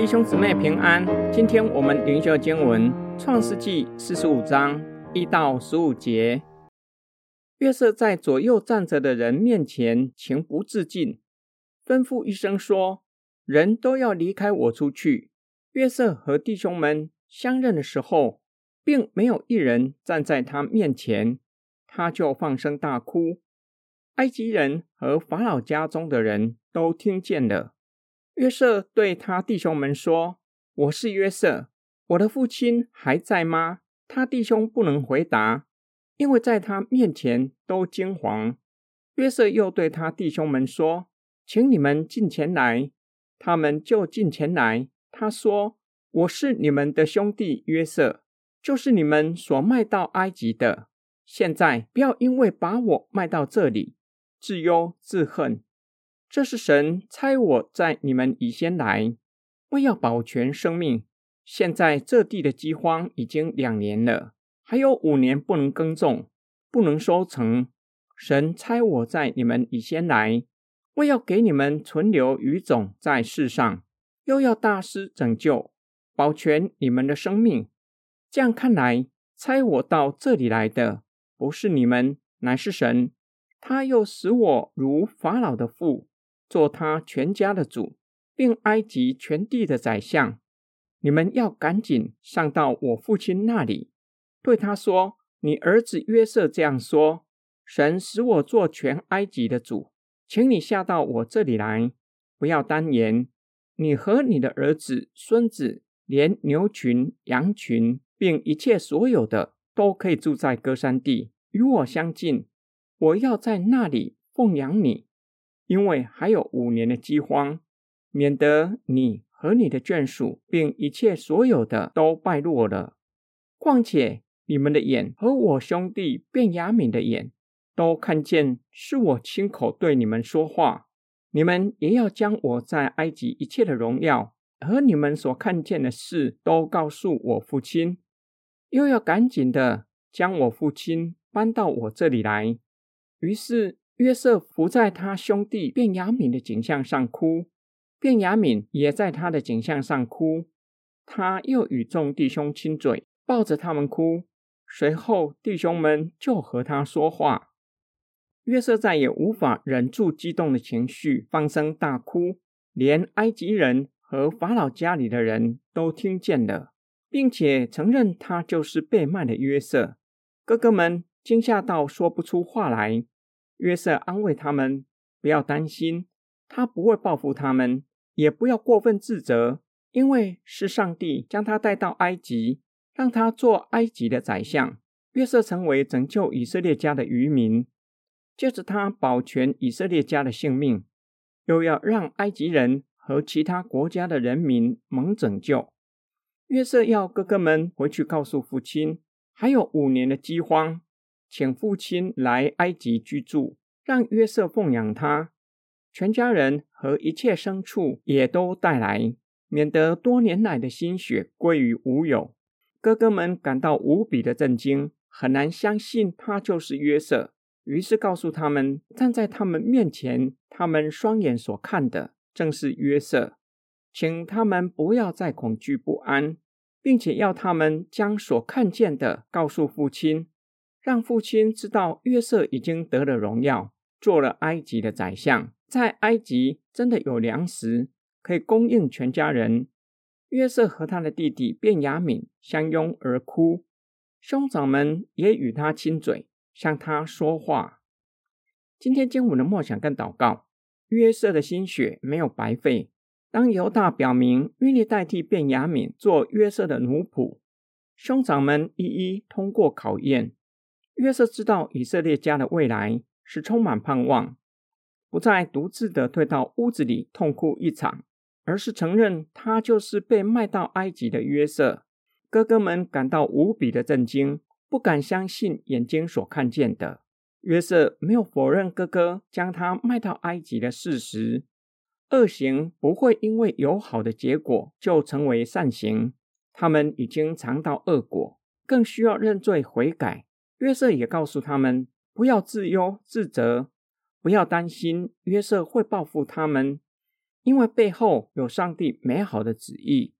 弟兄姊妹平安，今天我们灵修经文创世纪四十五章一到十五节。约瑟在左右站着的人面前情不自禁，吩咐一声说：“人都要离开我出去。”约瑟和弟兄们相认的时候，并没有一人站在他面前，他就放声大哭。埃及人和法老家中的人都听见了。约瑟对他弟兄们说：“我是约瑟，我的父亲还在吗？”他弟兄不能回答，因为在他面前都惊惶。约瑟又对他弟兄们说：“请你们进前来。”他们就进前来。他说：“我是你们的兄弟约瑟，就是你们所卖到埃及的。现在不要因为把我卖到这里，自忧自恨。”这是神差我在你们以先来，为要保全生命。现在这地的饥荒已经两年了，还有五年不能耕种，不能收成。神差我在你们以先来，为要给你们存留余种在世上，又要大施拯救，保全你们的生命。这样看来，差我到这里来的不是你们，乃是神。他又使我如法老的父。做他全家的主，并埃及全地的宰相。你们要赶紧上到我父亲那里，对他说：“你儿子约瑟这样说：神使我做全埃及的主，请你下到我这里来，不要单言。你和你的儿子、孙子，连牛群、羊群，并一切所有的，都可以住在歌山地，与我相近。我要在那里奉养你。”因为还有五年的饥荒，免得你和你的眷属，并一切所有的都败落了。况且你们的眼和我兄弟卞雅敏的眼，都看见是我亲口对你们说话。你们也要将我在埃及一切的荣耀和你们所看见的事，都告诉我父亲，又要赶紧的将我父亲搬到我这里来。于是。约瑟伏在他兄弟卞雅敏的景象上哭，卞雅敏也在他的景象上哭。他又与众弟兄亲嘴，抱着他们哭。随后弟兄们就和他说话。约瑟再也无法忍住激动的情绪，放声大哭，连埃及人和法老家里的人都听见了，并且承认他就是被卖的约瑟。哥哥们惊吓到说不出话来。约瑟安慰他们：“不要担心，他不会报复他们，也不要过分自责，因为是上帝将他带到埃及，让他做埃及的宰相。约瑟成为拯救以色列家的渔民，借着他保全以色列家的性命，又要让埃及人和其他国家的人民蒙拯救。约瑟要哥哥们回去告诉父亲，还有五年的饥荒。”请父亲来埃及居住，让约瑟奉养他，全家人和一切牲畜也都带来，免得多年来的心血归于无有。哥哥们感到无比的震惊，很难相信他就是约瑟。于是告诉他们，站在他们面前，他们双眼所看的正是约瑟，请他们不要再恐惧不安，并且要他们将所看见的告诉父亲。让父亲知道约瑟已经得了荣耀，做了埃及的宰相，在埃及真的有粮食可以供应全家人。约瑟和他的弟弟卞雅敏相拥而哭，兄长们也与他亲嘴，向他说话。今天经文的默想跟祷告，约瑟的心血没有白费。当犹大表明愿意代替卞雅敏做约瑟的奴仆，兄长们一一通过考验。约瑟知道以色列家的未来是充满盼望，不再独自的退到屋子里痛哭一场，而是承认他就是被卖到埃及的约瑟。哥哥们感到无比的震惊，不敢相信眼睛所看见的。约瑟没有否认哥哥将他卖到埃及的事实。恶行不会因为有好的结果就成为善行，他们已经尝到恶果，更需要认罪悔改。约瑟也告诉他们，不要自忧自责，不要担心约瑟会报复他们，因为背后有上帝美好的旨意。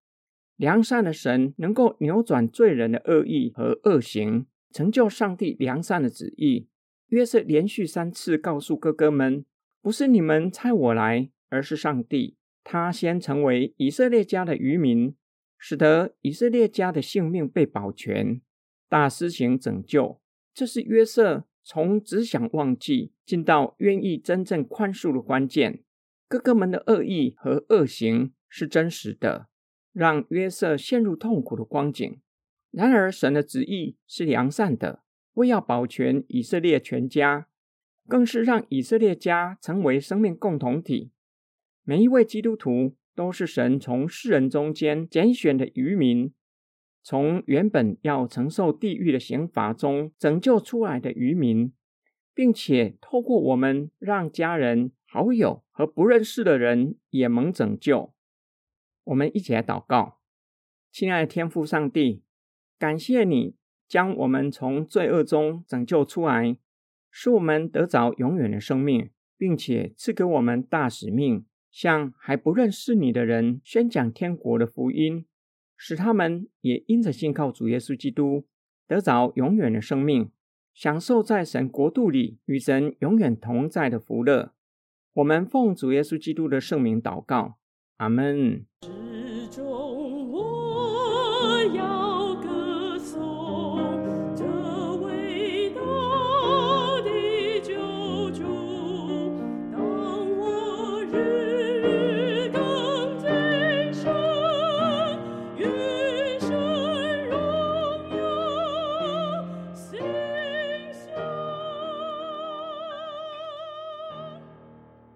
良善的神能够扭转罪人的恶意和恶行，成就上帝良善的旨意。约瑟连续三次告诉哥哥们：“不是你们猜我来，而是上帝。他先成为以色列家的渔民，使得以色列家的性命被保全，大施行拯救。这是约瑟从只想忘记，进到愿意真正宽恕的关键。哥哥们的恶意和恶行是真实的。”让约瑟陷入痛苦的光景。然而，神的旨意是良善的，为要保全以色列全家，更是让以色列家成为生命共同体。每一位基督徒都是神从世人中间拣选的渔民，从原本要承受地狱的刑罚中拯救出来的渔民，并且透过我们，让家人、好友和不认识的人也蒙拯救。我们一起来祷告，亲爱的天父上帝，感谢你将我们从罪恶中拯救出来，使我们得着永远的生命，并且赐给我们大使命，向还不认识你的人宣讲天国的福音，使他们也因着信靠主耶稣基督，得着永远的生命，享受在神国度里与神永远同在的福乐。我们奉主耶稣基督的圣名祷告。阿门。